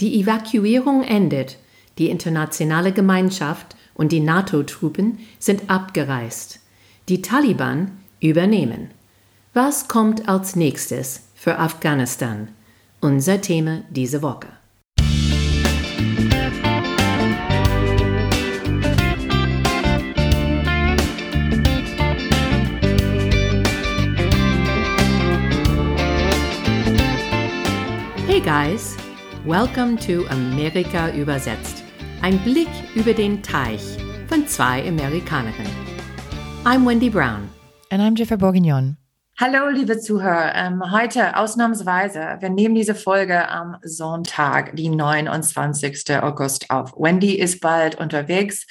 Die Evakuierung endet. Die internationale Gemeinschaft und die NATO-Truppen sind abgereist. Die Taliban übernehmen. Was kommt als nächstes für Afghanistan? Unser Thema diese Woche. Hey guys, welcome to Amerika übersetzt. Ein Blick über den Teich von zwei Amerikanerinnen. I'm Wendy Brown. And I'm Jennifer Bourguignon. Hallo, liebe Zuhörer. Ähm, heute ausnahmsweise, wir nehmen diese Folge am Sonntag, die 29. August auf. Wendy ist bald unterwegs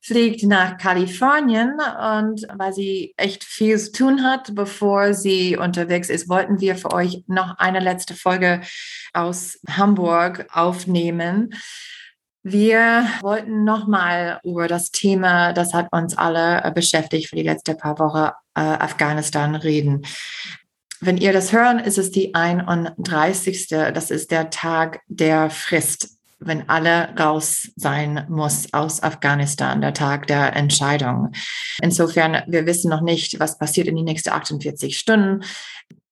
fliegt nach Kalifornien und weil sie echt viel zu tun hat, bevor sie unterwegs ist, wollten wir für euch noch eine letzte Folge aus Hamburg aufnehmen. Wir wollten nochmal über das Thema, das hat uns alle beschäftigt für die letzten paar Wochen, äh, Afghanistan reden. Wenn ihr das hören, ist es die 31. Das ist der Tag der Frist wenn alle raus sein muss aus Afghanistan, der Tag der Entscheidung. Insofern, wir wissen noch nicht, was passiert in die nächsten 48 Stunden.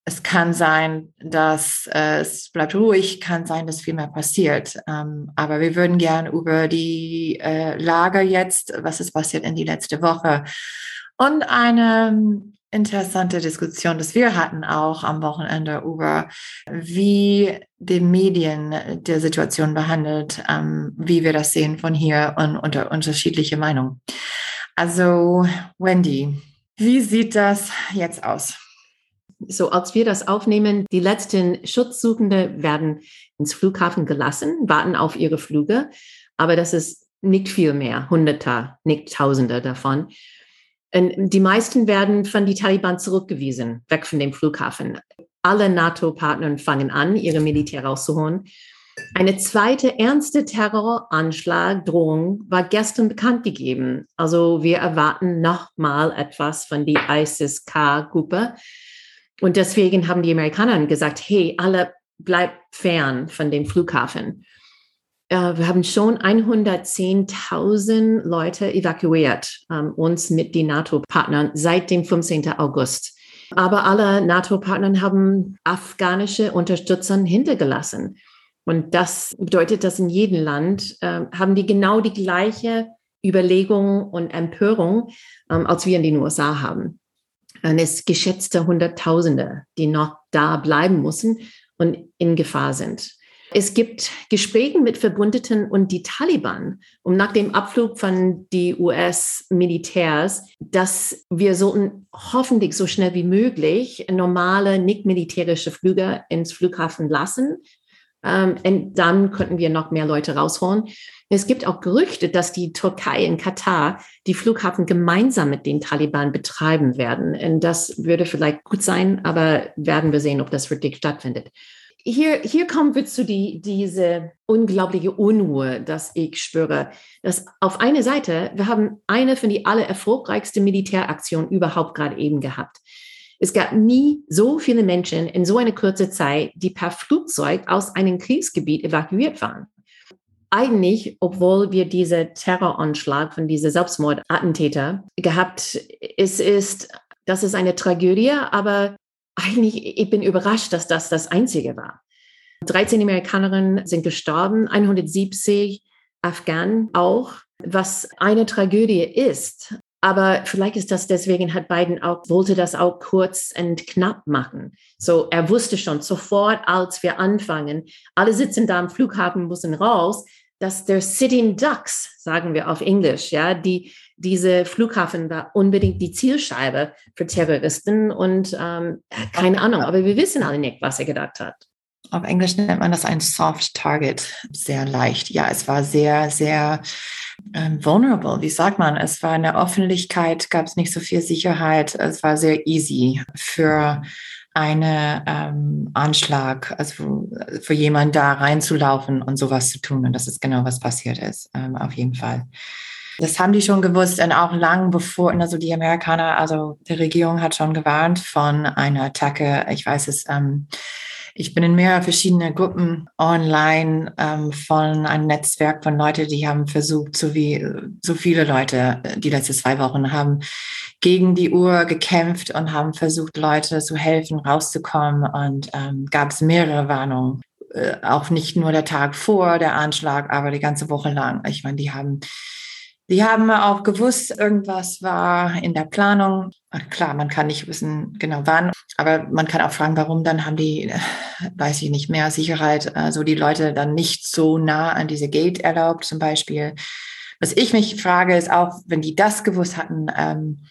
Es kann sein, dass äh, es bleibt ruhig, kann sein, dass viel mehr passiert. Ähm, aber wir würden gern über die äh, Lage jetzt, was ist passiert in die letzte Woche und eine interessante Diskussion, dass wir hatten auch am Wochenende über, wie die Medien der Situation behandelt, ähm, wie wir das sehen von hier und unter unterschiedliche Meinungen. Also, Wendy, wie sieht das jetzt aus? So, als wir das aufnehmen, die letzten Schutzsuchende werden ins Flughafen gelassen, warten auf ihre Flüge, aber das ist nicht viel mehr, Hunderte, nicht Tausende davon. Die meisten werden von den Taliban zurückgewiesen, weg von dem Flughafen. Alle NATO-Partner fangen an, ihre Militär rauszuholen. Eine zweite ernste Terroranschlag, Drohung war gestern bekannt gegeben. Also wir erwarten nochmal etwas von der ISIS-K-Gruppe. Und deswegen haben die Amerikaner gesagt, hey, alle bleibt fern von dem Flughafen. Äh, wir haben schon 110.000 Leute evakuiert, ähm, uns mit den NATO-Partnern seit dem 15. August. Aber alle NATO-Partner haben afghanische Unterstützer hintergelassen. Und das bedeutet, dass in jedem Land äh, haben die genau die gleiche Überlegung und Empörung, ähm, als wir in den USA haben. Und es geschätzte Hunderttausende, die noch da bleiben müssen und in Gefahr sind. Es gibt Gespräche mit Verbündeten und die Taliban, um nach dem Abflug von die US-Militärs, dass wir sollten hoffentlich so schnell wie möglich normale, nicht militärische Flüge ins Flughafen lassen. Ähm, und dann könnten wir noch mehr Leute rausholen. Es gibt auch Gerüchte, dass die Türkei in Katar die Flughafen gemeinsam mit den Taliban betreiben werden. Und das würde vielleicht gut sein, aber werden wir sehen, ob das wirklich stattfindet hier, hier kommen wir zu die, diese unglaubliche Unruhe, dass ich spüre. Dass auf einer Seite, wir haben eine von die aller erfolgreichsten Militäraktionen überhaupt gerade eben gehabt. Es gab nie so viele Menschen in so einer kurzen Zeit, die per Flugzeug aus einem Kriegsgebiet evakuiert waren. Eigentlich, obwohl wir diese Terroranschlag von dieser Selbstmordattentäter gehabt, es ist, das ist eine Tragödie, aber eigentlich, ich bin überrascht, dass das das Einzige war. 13 Amerikanerinnen sind gestorben, 170 Afghanen auch, was eine Tragödie ist. Aber vielleicht ist das deswegen, hat Biden auch, wollte das auch kurz und knapp machen. So, er wusste schon sofort, als wir anfangen, alle sitzen da am Flughafen, müssen raus, dass der Sitting Ducks, sagen wir auf Englisch, ja, die, diese Flughafen war unbedingt die Zielscheibe für Terroristen und ähm, keine Ahnung, aber wir wissen alle nicht, was er gedacht hat. Auf Englisch nennt man das ein Soft Target, sehr leicht. Ja, es war sehr, sehr ähm, vulnerable. Wie sagt man? Es war in der Öffentlichkeit, gab es nicht so viel Sicherheit. Es war sehr easy für einen ähm, Anschlag, also für jemanden da reinzulaufen und sowas zu tun. Und das ist genau, was passiert ist, ähm, auf jeden Fall. Das haben die schon gewusst und auch lang bevor, also die Amerikaner, also die Regierung hat schon gewarnt von einer Attacke. Ich weiß es, ähm, Ich bin in mehrere verschiedene Gruppen online ähm, von einem Netzwerk von Leuten, die haben versucht, so wie so viele Leute äh, die letzten zwei Wochen haben gegen die Uhr gekämpft und haben versucht, Leute zu helfen, rauszukommen. Und ähm, gab es mehrere Warnungen. Äh, auch nicht nur der Tag vor der Anschlag, aber die ganze Woche lang. Ich meine, die haben die haben auch gewusst, irgendwas war in der Planung. Ach, klar, man kann nicht wissen genau wann, aber man kann auch fragen, warum dann haben die, äh, weiß ich nicht, mehr Sicherheit, also die Leute dann nicht so nah an diese Gate erlaubt zum Beispiel. Was ich mich frage, ist auch, wenn die das gewusst hatten ähm,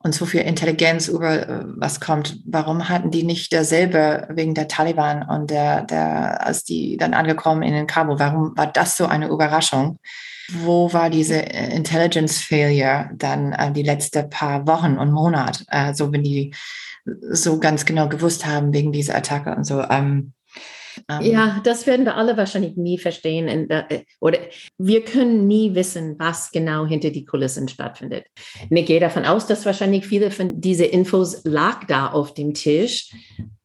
und so viel Intelligenz über äh, was kommt, warum hatten die nicht dasselbe wegen der Taliban und der, der, als die dann angekommen in den Kabul, warum war das so eine Überraschung? Wo war diese äh, Intelligence Failure dann äh, die letzten paar Wochen und Monate, äh, so wenn die so ganz genau gewusst haben wegen dieser Attacke und so. Ähm. Ja, das werden wir alle wahrscheinlich nie verstehen. Äh, oder wir können nie wissen, was genau hinter die Kulissen stattfindet. Ich gehe davon aus, dass wahrscheinlich viele von diesen Infos lag da auf dem Tisch.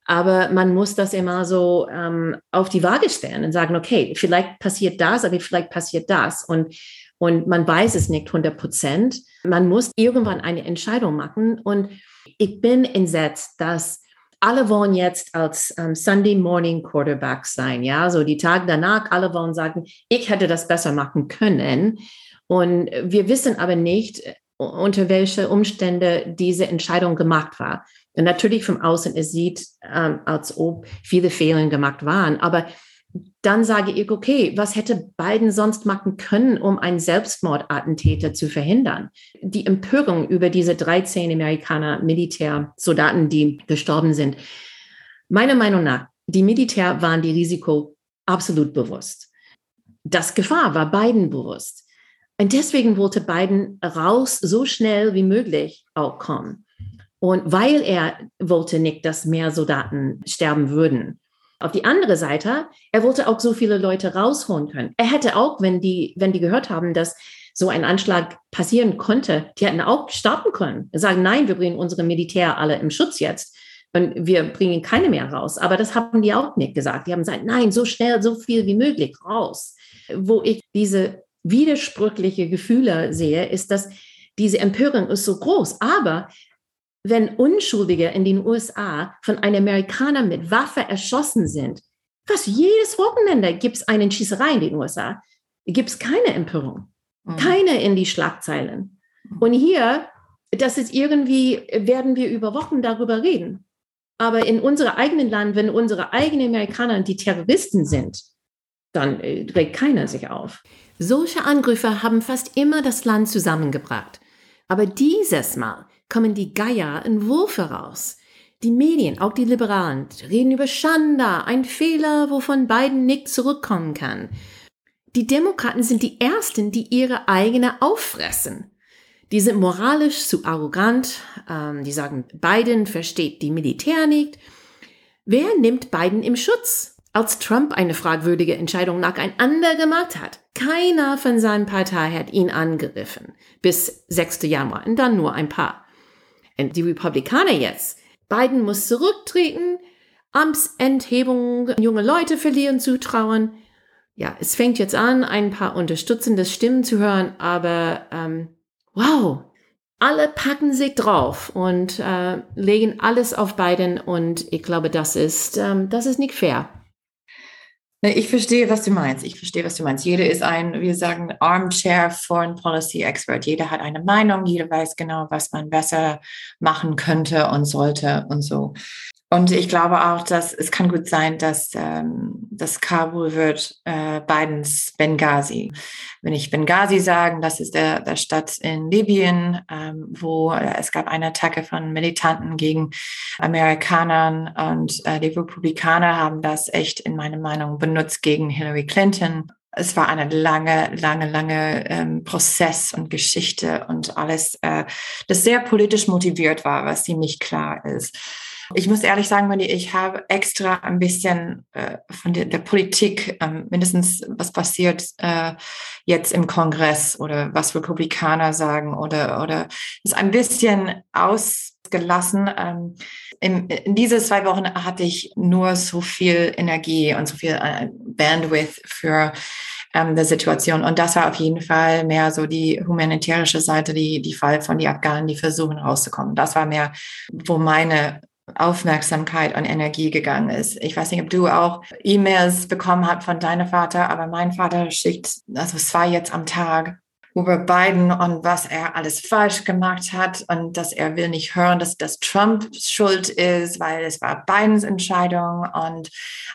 Aber man muss das immer so ähm, auf die Waage stellen und sagen, okay, vielleicht passiert das, aber vielleicht passiert das. Und, und man weiß es nicht 100 Prozent. Man muss irgendwann eine Entscheidung machen. Und ich bin entsetzt, dass alle wollen jetzt als ähm, Sunday Morning Quarterback sein. Ja, so die Tage danach, alle wollen sagen, ich hätte das besser machen können. Und wir wissen aber nicht, unter welche Umstände diese Entscheidung gemacht war. Und natürlich vom Außen, es sieht, ähm, als ob viele Fehler gemacht waren. Aber dann sage ich, okay, was hätte Biden sonst machen können, um einen Selbstmordattentäter zu verhindern? Die Empörung über diese 13 Amerikaner Militärsoldaten, die gestorben sind. Meiner Meinung nach, die Militär waren die Risiko absolut bewusst. Das Gefahr war Biden bewusst. Und deswegen wollte Biden raus so schnell wie möglich auch kommen. Und weil er wollte nicht, dass mehr Soldaten sterben würden. Auf die andere Seite, er wollte auch so viele Leute rausholen können. Er hätte auch, wenn die, wenn die gehört haben, dass so ein Anschlag passieren konnte, die hätten auch starten können. Sagen, nein, wir bringen unsere Militär alle im Schutz jetzt. Und wir bringen keine mehr raus. Aber das haben die auch nicht gesagt. Die haben gesagt, nein, so schnell, so viel wie möglich raus. Wo ich diese widersprüchliche Gefühle sehe, ist, dass diese Empörung ist so groß. Aber wenn Unschuldige in den USA von einem Amerikaner mit Waffe erschossen sind, fast jedes Wochenende gibt es eine Schießerei in den USA. Gibt es keine Empörung, mhm. keine in die Schlagzeilen. Mhm. Und hier, das ist irgendwie, werden wir über Wochen darüber reden. Aber in unserem eigenen Land, wenn unsere eigenen Amerikaner die Terroristen sind, dann äh, regt keiner sich auf. Solche Angriffe haben fast immer das Land zusammengebracht. Aber dieses Mal kommen die Geier in Wurfe raus. Die Medien, auch die Liberalen, reden über Schande, ein Fehler, wovon Biden nicht zurückkommen kann. Die Demokraten sind die Ersten, die ihre eigene auffressen. Die sind moralisch zu arrogant. Ähm, die sagen, Biden versteht die Militär nicht. Wer nimmt Biden im Schutz? Als Trump eine fragwürdige Entscheidung nacheinander gemacht hat, keiner von seinen Partei hat ihn angegriffen. Bis 6. Januar und dann nur ein paar. Und die Republikaner jetzt. Biden muss zurücktreten, Amtsenthebung, junge Leute verlieren zutrauen. Ja, es fängt jetzt an, ein paar unterstützende Stimmen zu hören, aber ähm, wow, alle packen sich drauf und äh, legen alles auf Biden und ich glaube, das ist, ähm, das ist nicht fair. Ich verstehe, was du meinst. Ich verstehe, was du meinst. Jeder ist ein, wir sagen, Armchair Foreign Policy Expert. Jeder hat eine Meinung, jeder weiß genau, was man besser machen könnte und sollte und so. Und ich glaube auch, dass es kann gut sein, dass ähm, das Kabul wird äh, Bidens Benghazi. Wenn ich Benghazi sagen, das ist der, der Stadt in Libyen, ähm, wo es gab eine Attacke von Militanten gegen Amerikanern und äh, die Republikaner haben das echt in meiner Meinung benutzt gegen Hillary Clinton. Es war eine lange, lange, lange ähm, Prozess und Geschichte und alles, äh, das sehr politisch motiviert war, was ziemlich klar ist. Ich muss ehrlich sagen, Wendy, ich habe extra ein bisschen äh, von der, der Politik, ähm, mindestens was passiert äh, jetzt im Kongress oder was Republikaner sagen oder, oder ist ein bisschen ausgelassen. Ähm, in, in diese zwei Wochen hatte ich nur so viel Energie und so viel äh, Bandwidth für ähm, der Situation. Und das war auf jeden Fall mehr so die humanitärische Seite, die, die Fall von die Afghanen, die versuchen rauszukommen. Das war mehr, wo meine Aufmerksamkeit und Energie gegangen ist. Ich weiß nicht, ob du auch E-Mails bekommen hast von deinem Vater, aber mein Vater schickt also zwei jetzt am Tag über Biden und was er alles falsch gemacht hat und dass er will nicht hören, dass das Trump schuld ist, weil es war Bidens Entscheidung und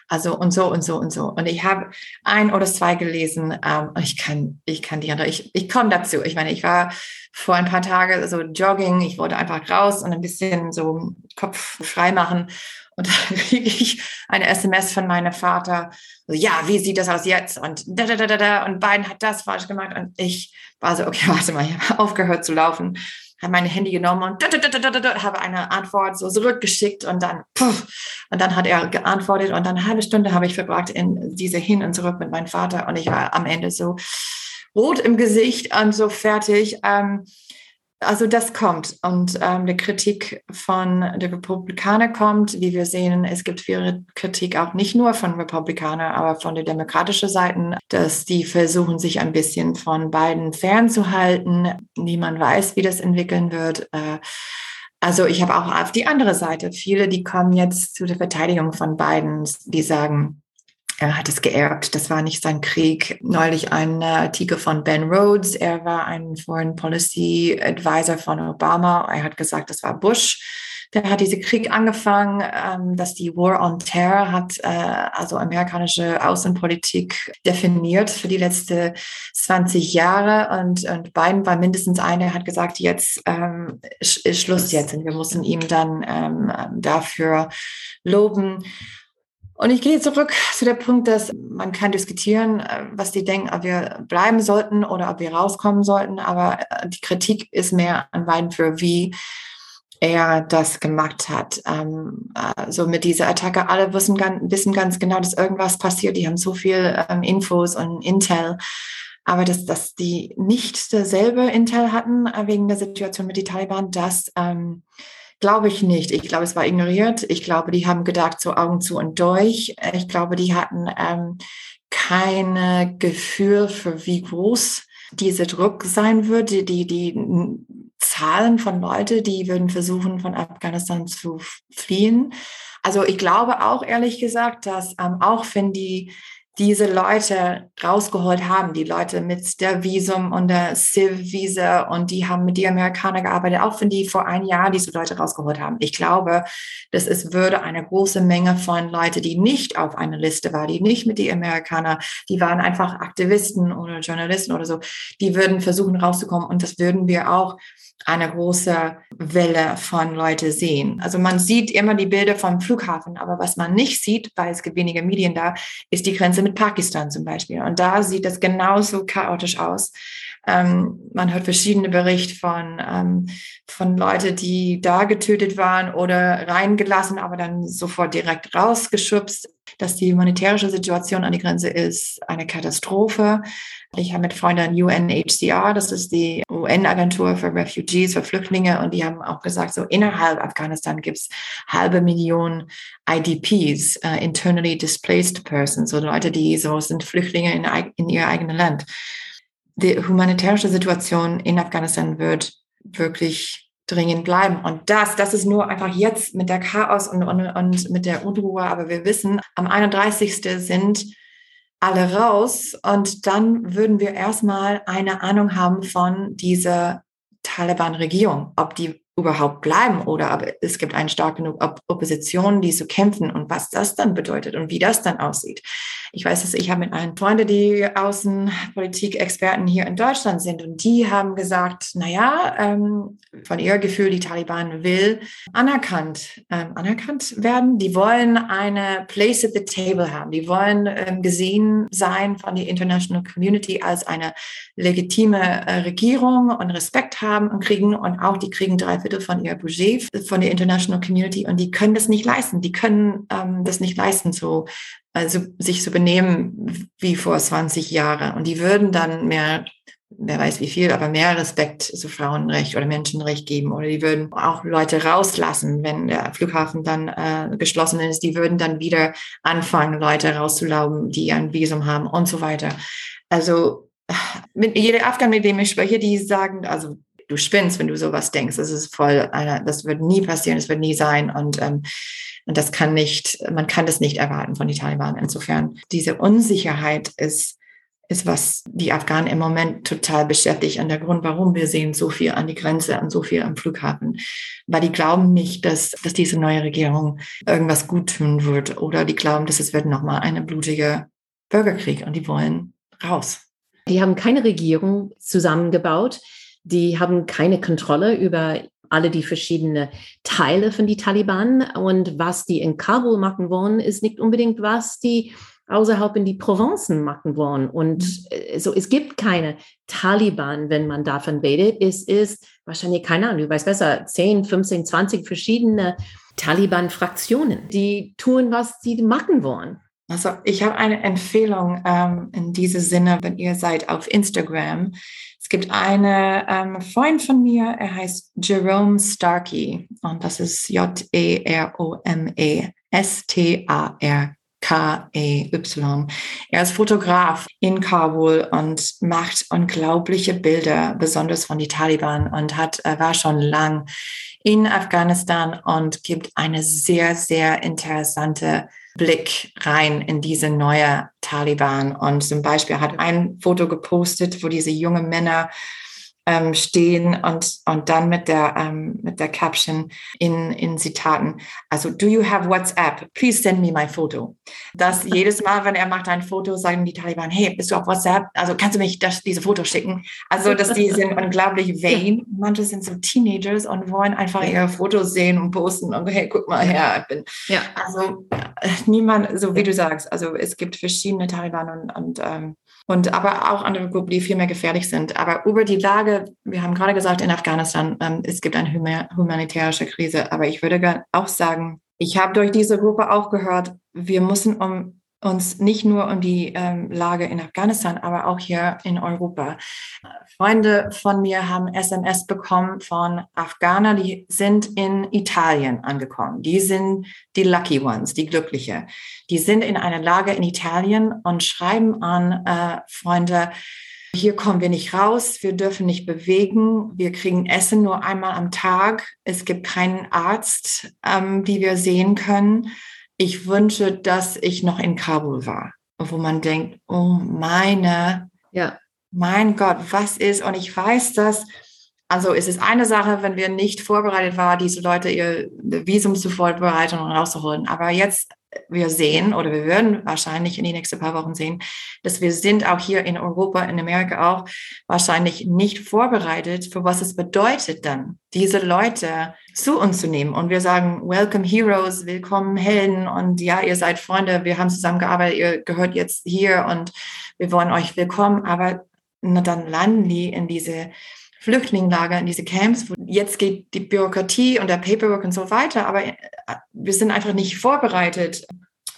also und so und so und so. Und ich habe ein oder zwei gelesen ähm, ich kann, ich kann die andere, ich, ich komme dazu. Ich meine, ich war vor ein paar Tagen so jogging, ich wollte einfach raus und ein bisschen so Kopf frei machen und dann kriege ich eine SMS von meinem Vater, so, ja, wie sieht das aus jetzt? Und da, da, da, da, da, und Biden hat das falsch gemacht. Und ich war so, okay, warte mal, ich habe aufgehört zu laufen, habe mein Handy genommen und da, da, da, da, da, da, habe eine Antwort so zurückgeschickt und dann, puff, und dann hat er geantwortet und dann eine halbe Stunde habe ich verbracht in diese hin und zurück mit meinem Vater und ich war am Ende so rot im Gesicht und so fertig. Ähm, also das kommt und ähm, die Kritik von den Republikanern kommt, wie wir sehen, es gibt viele Kritik auch nicht nur von Republikanern, aber von der demokratischen Seite, dass die versuchen, sich ein bisschen von beiden fernzuhalten. Niemand weiß, wie das entwickeln wird. Äh, also ich habe auch auf die andere Seite viele, die kommen jetzt zu der Verteidigung von Biden, die sagen, er hat es geerbt. Das war nicht sein Krieg. Neulich ein Artikel von Ben Rhodes. Er war ein Foreign Policy Advisor von Obama. Er hat gesagt, das war Bush. Der hat diesen Krieg angefangen, ähm, dass die War on Terror hat, äh, also amerikanische Außenpolitik definiert für die letzten 20 Jahre. Und, und Biden war mindestens einer, hat gesagt, jetzt ähm, ist Schluss jetzt. Und wir müssen ihm dann ähm, dafür loben. Und ich gehe zurück zu der Punkt, dass man kann diskutieren, äh, was die denken, ob wir bleiben sollten oder ob wir rauskommen sollten. Aber äh, die Kritik ist mehr an Biden für, wie er das gemacht hat. Ähm, also mit dieser Attacke, alle wissen ganz, wissen ganz genau, dass irgendwas passiert. Die haben so viel ähm, Infos und Intel. Aber dass, dass die nicht dasselbe Intel hatten äh, wegen der Situation mit den Taliban, das ähm, Glaube ich nicht. Ich glaube, es war ignoriert. Ich glaube, die haben gedacht, so Augen zu und durch. Ich glaube, die hatten ähm, kein Gefühl für wie groß dieser Druck sein würde. Die, die Zahlen von Leuten, die würden versuchen, von Afghanistan zu fliehen. Also ich glaube auch ehrlich gesagt, dass ähm, auch wenn die diese Leute rausgeholt haben, die Leute mit der Visum und der Civ-Visa und die haben mit die Amerikaner gearbeitet, auch wenn die vor ein Jahr diese Leute rausgeholt haben. Ich glaube, dass es würde eine große Menge von Leute, die nicht auf einer Liste waren, die nicht mit die Amerikaner, die waren einfach Aktivisten oder Journalisten oder so, die würden versuchen rauszukommen und das würden wir auch eine große Welle von Leute sehen. Also man sieht immer die Bilder vom Flughafen, aber was man nicht sieht, weil es gibt weniger Medien da, ist die Grenze mit Pakistan zum Beispiel. Und da sieht das genauso chaotisch aus. Ähm, man hört verschiedene Berichte von, ähm, von Leuten, die da getötet waren oder reingelassen, aber dann sofort direkt rausgeschubst, dass die humanitärische Situation an die Grenze ist eine Katastrophe. Ich habe mit Freunden UNHCR, das ist die UN-Agentur für Refugees, für Flüchtlinge, und die haben auch gesagt, so innerhalb Afghanistan gibt es halbe Million IDPs, uh, äh, internally displaced persons, so Leute, die so sind Flüchtlinge in, in ihr eigenes Land. Die humanitärische Situation in Afghanistan wird wirklich dringend bleiben. Und das, das ist nur einfach jetzt mit der Chaos und, und, und mit der Unruhe. Aber wir wissen, am 31. sind alle raus und dann würden wir erstmal eine Ahnung haben von dieser Taliban-Regierung, ob die überhaupt bleiben oder aber es gibt eine stark genug Opposition, die zu kämpfen und was das dann bedeutet und wie das dann aussieht. Ich weiß, dass ich habe mit einem Freunde, die Außenpolitik-Experten hier in Deutschland sind und die haben gesagt, na ja, ähm, von ihr Gefühl, die Taliban will anerkannt, ähm, anerkannt werden. Die wollen eine Place at the Table haben. Die wollen ähm, gesehen sein von der International Community als eine legitime äh, Regierung und Respekt haben und kriegen und auch die kriegen drei Drittel von ihr Budget von der International Community und die können das nicht leisten. Die können ähm, das nicht leisten, so also sich zu benehmen wie vor 20 Jahren. Und die würden dann mehr wer weiß wie viel, aber mehr Respekt zu Frauenrecht oder Menschenrecht geben. Oder die würden auch Leute rauslassen, wenn der Flughafen dann äh, geschlossen ist. Die würden dann wieder anfangen, Leute rauszulauben, die ein Visum haben und so weiter. Also mit jeder Afghan, mit dem ich spreche, die sagen, also du spinnst, wenn du sowas denkst. Das ist voll, das wird nie passieren, das wird nie sein. Und ähm, und das kann nicht, man kann das nicht erwarten von den Taliban. Insofern, diese Unsicherheit ist ist, was die Afghanen im Moment total beschäftigt. Und der Grund, warum wir sehen so viel an die Grenze und so viel am Flughafen. Weil die glauben nicht, dass, dass diese neue Regierung irgendwas gut tun wird. Oder die glauben, dass es wird nochmal eine blutige Bürgerkrieg und die wollen raus. Die haben keine Regierung zusammengebaut. Die haben keine Kontrolle über alle die verschiedenen Teile von die Taliban. Und was die in Kabul machen wollen, ist nicht unbedingt, was die außerhalb in die Provinzen machen wollen. Und mhm. so, es gibt keine Taliban, wenn man davon redet. Es ist wahrscheinlich, keine Ahnung, du weißt besser, 10, 15, 20 verschiedene Taliban-Fraktionen, die tun, was sie machen wollen. Also ich habe eine Empfehlung ähm, in diesem Sinne, wenn ihr seid auf Instagram. Es gibt einen ähm, Freund von mir, er heißt Jerome Starkey und das ist J-E-R-O-M-E S-T-A-R K-E-Y. Er ist Fotograf in Kabul und macht unglaubliche Bilder, besonders von den Taliban und hat, er war schon lang in Afghanistan und gibt eine sehr, sehr interessante Blick rein in diese neue Taliban. Und zum Beispiel hat ein Foto gepostet, wo diese jungen Männer ähm, stehen und, und dann mit der, ähm, mit der Caption in, in Zitaten. Also, do you have WhatsApp? Please send me my photo. Das jedes Mal, wenn er macht ein Foto, sagen die Taliban, hey, bist du auf WhatsApp? Also kannst du mich das, diese Foto schicken? Also, dass die sind unglaublich vain. Manche sind so Teenagers und wollen einfach ihre Fotos sehen und posten und hey, guck mal her, ich bin. Ja. Also äh, niemand, so wie du sagst, also es gibt verschiedene Taliban und, und ähm, und aber auch andere Gruppen, die viel mehr gefährlich sind. Aber über die Lage, wir haben gerade gesagt, in Afghanistan, ähm, es gibt eine humanitäre Krise. Aber ich würde auch sagen, ich habe durch diese Gruppe auch gehört, wir müssen um uns nicht nur um die ähm, Lage in Afghanistan, aber auch hier in Europa. Freunde von mir haben SMS bekommen von Afghaner, die sind in Italien angekommen. Die sind die Lucky Ones, die Glückliche. Die sind in einer Lage in Italien und schreiben an äh, Freunde, hier kommen wir nicht raus, wir dürfen nicht bewegen, wir kriegen Essen nur einmal am Tag, es gibt keinen Arzt, ähm, die wir sehen können ich wünsche, dass ich noch in Kabul war, wo man denkt, oh meine, ja. mein Gott, was ist? Und ich weiß, dass, also es ist eine Sache, wenn wir nicht vorbereitet waren, diese Leute ihr Visum zu vorbereiten und rauszuholen. Aber jetzt wir sehen oder wir werden wahrscheinlich in die nächsten paar Wochen sehen, dass wir sind auch hier in Europa, in Amerika auch wahrscheinlich nicht vorbereitet für was es bedeutet dann, diese Leute zu uns zu nehmen. Und wir sagen, welcome Heroes, willkommen Helden und ja, ihr seid Freunde, wir haben zusammengearbeitet, ihr gehört jetzt hier und wir wollen euch willkommen. Aber na, dann landen die in diese Flüchtlingslager, in diese Camps, jetzt geht die Bürokratie und der Paperwork und so weiter, aber äh, wir sind einfach nicht vorbereitet,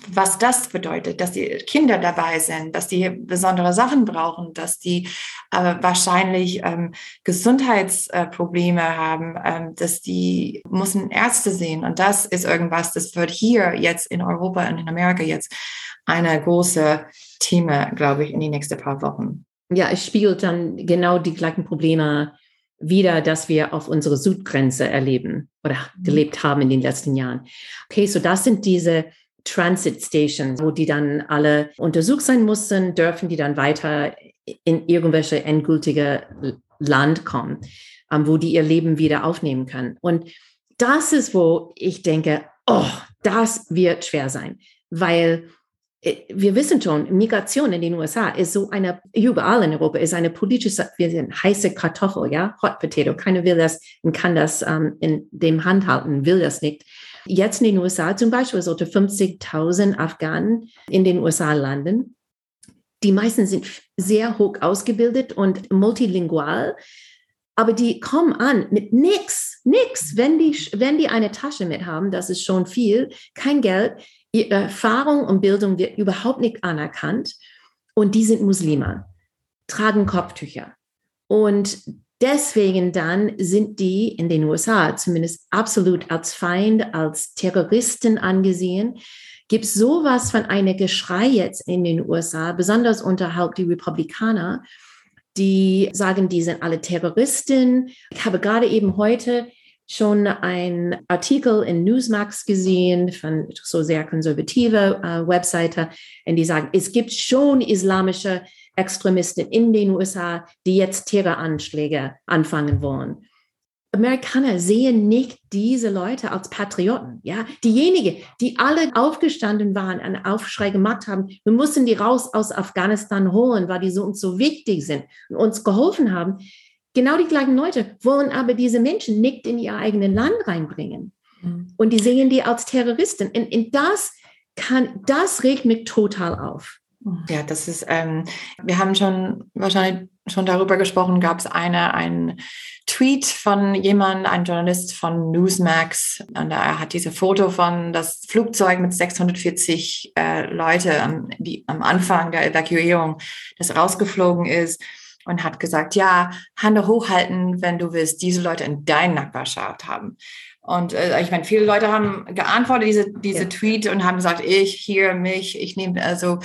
was das bedeutet, dass die Kinder dabei sind, dass die besondere Sachen brauchen, dass die äh, wahrscheinlich ähm, Gesundheitsprobleme äh, haben, ähm, dass die müssen Ärzte sehen. Und das ist irgendwas, das wird hier jetzt in Europa und in Amerika jetzt eine große Thema, glaube ich, in die nächsten paar Wochen ja, es spiegelt dann genau die gleichen Probleme wieder, dass wir auf unsere Südgrenze erleben oder mhm. gelebt haben in den letzten Jahren. Okay, so das sind diese Transit Stations, wo die dann alle untersucht sein mussten, dürfen die dann weiter in irgendwelche endgültige Land kommen, ähm, wo die ihr Leben wieder aufnehmen können. Und das ist, wo ich denke, oh, das wird schwer sein, weil wir wissen schon, Migration in den USA ist so eine, überall in Europa ist eine politische, wir sind heiße Kartoffel, ja, Hot Potato. Keiner will das und kann das ähm, in dem Hand halten, will das nicht. Jetzt in den USA zum Beispiel sollte 50.000 Afghanen in den USA landen. Die meisten sind sehr hoch ausgebildet und multilingual. Aber die kommen an mit nix, nix. Wenn die, wenn die eine Tasche mit haben, das ist schon viel, kein Geld. Ihre Erfahrung und Bildung wird überhaupt nicht anerkannt. Und die sind Muslime, tragen Kopftücher. Und deswegen dann sind die in den USA zumindest absolut als Feind, als Terroristen angesehen. Gibt es sowas von einem Geschrei jetzt in den USA, besonders unterhalb die Republikaner, die sagen, die sind alle Terroristen. Ich habe gerade eben heute schon einen Artikel in Newsmax gesehen von so sehr konservative äh, Webseite, in die sagen, es gibt schon islamische Extremisten in den USA, die jetzt Terroranschläge anfangen wollen. Amerikaner sehen nicht diese Leute als Patrioten. Ja, diejenigen, die alle aufgestanden waren, einen Aufschrei gemacht haben, wir mussten die raus aus Afghanistan holen, weil die so uns so wichtig sind und uns geholfen haben. Genau die gleichen Leute wollen aber diese Menschen nicht in ihr eigenes Land reinbringen. Mhm. Und die sehen die als Terroristen. Und, und das kann, das regt mich total auf. Ja, das ist, ähm, wir haben schon wahrscheinlich schon darüber gesprochen, gab es eine, einen Tweet von jemandem, ein Journalist von Newsmax, und er hat diese Foto von das Flugzeug mit 640 äh, Leute, am, die am Anfang der Evakuierung, das rausgeflogen ist und hat gesagt, ja, Hände hochhalten, wenn du willst, diese Leute in deiner Nachbarschaft haben. Und äh, ich meine, viele Leute haben geantwortet, diese, diese ja. Tweet und haben gesagt, ich, hier, mich, ich nehme, also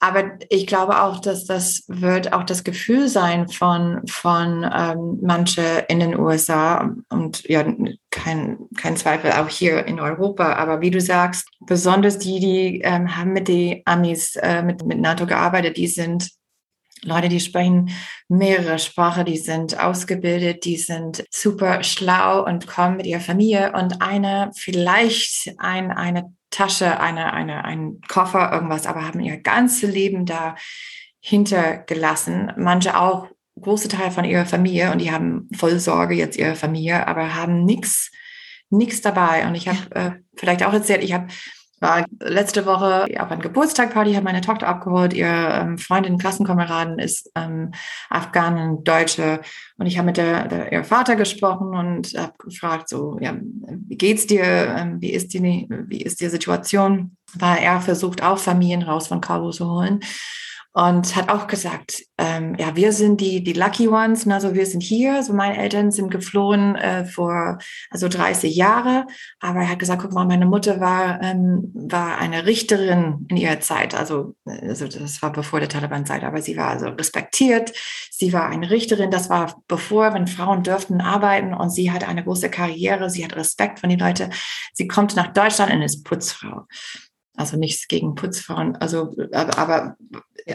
aber ich glaube auch, dass das wird auch das Gefühl sein von, von ähm, manche in den USA und ja, kein, kein Zweifel auch hier in Europa. Aber wie du sagst, besonders die, die ähm, haben mit den Amis, äh, mit, mit NATO gearbeitet, die sind Leute, die sprechen mehrere Sprachen, die sind ausgebildet, die sind super schlau und kommen mit ihrer Familie und eine, vielleicht ein, eine Tasche, eine, eine, ein Koffer, irgendwas, aber haben ihr ganzes Leben da hintergelassen. Manche auch große Teil von ihrer Familie und die haben voll Sorge jetzt ihrer Familie, aber haben nichts nichts dabei. Und ich habe äh, vielleicht auch erzählt, ich habe war letzte Woche auf einer Geburtstagparty, habe meine Tochter abgeholt, ihr ähm, Freundin, Klassenkameraden ist ähm, Afghanen, Deutsche. Und ich habe mit der, der ihr Vater gesprochen und habe gefragt, so, ja, wie geht's dir, ähm, wie ist die, wie ist die Situation? Weil er versucht auch Familien raus von Kabul zu holen und hat auch gesagt, ähm, ja, wir sind die, die Lucky Ones, ne? also wir sind hier, also meine Eltern sind geflohen äh, vor also 30 Jahre, aber er hat gesagt, guck mal, meine Mutter war, ähm, war eine Richterin in ihrer Zeit, also, also das war bevor der Taliban-Zeit, aber sie war also respektiert, sie war eine Richterin, das war bevor, wenn Frauen dürften arbeiten. Und sie hat eine große Karriere, sie hat Respekt von den Leuten, sie kommt nach Deutschland und ist Putzfrau. Also nichts gegen Putzfrauen, also aber, aber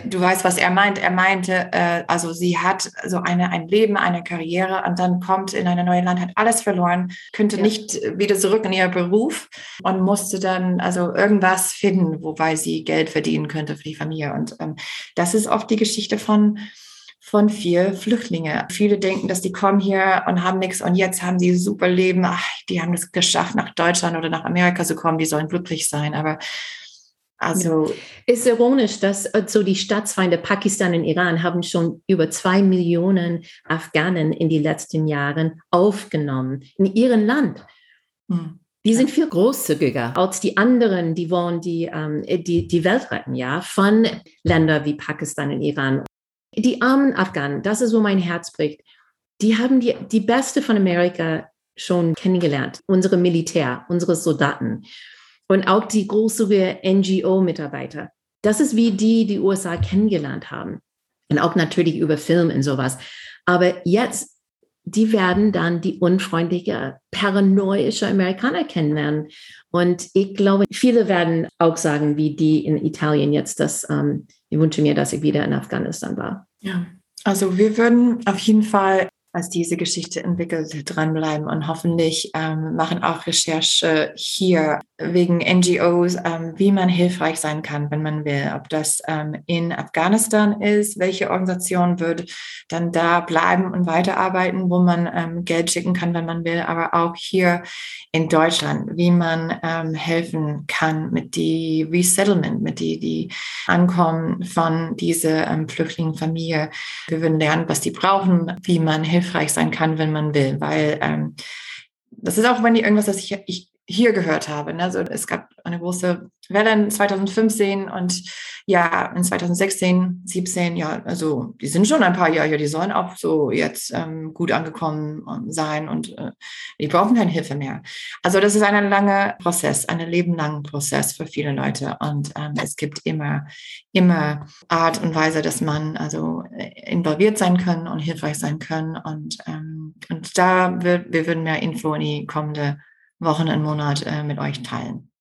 du weißt, was er meint. Er meinte, äh, also sie hat so eine ein Leben, eine Karriere und dann kommt in ein neues Land, hat alles verloren, könnte ja. nicht wieder zurück in ihr Beruf und musste dann also irgendwas finden, wobei sie Geld verdienen könnte für die Familie. Und ähm, das ist oft die Geschichte von von vier Flüchtlinge. Viele denken, dass die kommen hier und haben nichts und jetzt haben sie super Leben. Ach, die haben es geschafft, nach Deutschland oder nach Amerika zu kommen. Die sollen glücklich sein. Aber also es ist ironisch, dass also die Staatsfeinde Pakistan und Iran haben schon über zwei Millionen Afghanen in den letzten Jahren aufgenommen in ihrem Land. Hm. Die sind viel großzügiger als die anderen, die wollen die, ähm, die, die Welt retten, ja, von Ländern wie Pakistan und Iran. Die armen Afghanen, das ist, wo mein Herz bricht, die haben die, die Beste von Amerika schon kennengelernt. Unsere Militär, unsere Soldaten und auch die großzügige NGO-Mitarbeiter. Das ist wie die, die USA kennengelernt haben. Und auch natürlich über Film und sowas. Aber jetzt, die werden dann die unfreundliche, paranoische Amerikaner kennenlernen. Und ich glaube, viele werden auch sagen, wie die in Italien jetzt, dass ähm, ich wünsche mir, dass ich wieder in Afghanistan war. Ja, also wir würden auf jeden Fall als diese Geschichte entwickelt, dranbleiben und hoffentlich ähm, machen auch Recherche hier wegen NGOs, ähm, wie man hilfreich sein kann, wenn man will. Ob das ähm, in Afghanistan ist, welche Organisation wird dann da bleiben und weiterarbeiten, wo man ähm, Geld schicken kann, wenn man will, aber auch hier in Deutschland, wie man ähm, helfen kann mit die Resettlement, mit die, die Ankommen von dieser ähm, Flüchtlingsfamilie. Wir würden lernen, was die brauchen, wie man hilft hilfreich sein kann, wenn man will, weil ähm, das ist auch, wenn die irgendwas, das ich, ich hier gehört habe. Ne? Also es gab eine große Welle in 2015 und ja, in 2016, 17, ja, also die sind schon ein paar Jahre, die sollen auch so jetzt ähm, gut angekommen ähm, sein und äh, die brauchen keine Hilfe mehr. Also das ist ein langer Prozess, ein lebenlanger Prozess für viele Leute und ähm, es gibt immer, immer Art und Weise, dass man also äh, involviert sein kann und hilfreich sein kann und, ähm, und da wird, wir würden mehr Info in die kommende Wochen und Monat äh, mit euch teilen.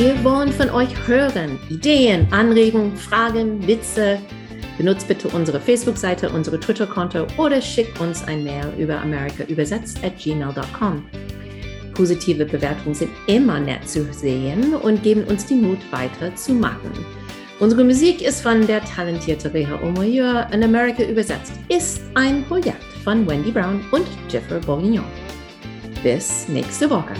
Wir wollen von euch hören. Ideen, Anregungen, Fragen, Witze. Benutzt bitte unsere Facebook-Seite, unsere Twitter-Konto oder schickt uns ein Mail über amerikaübersetzt at gmail.com. Positive Bewertungen sind immer nett zu sehen und geben uns die Mut weiter zu machen. Unsere Musik ist von der talentierten Reha Omoyeur in Amerika übersetzt. Ist ein Projekt von Wendy Brown und Jeffrey Bourguignon. Bis nächste Woche.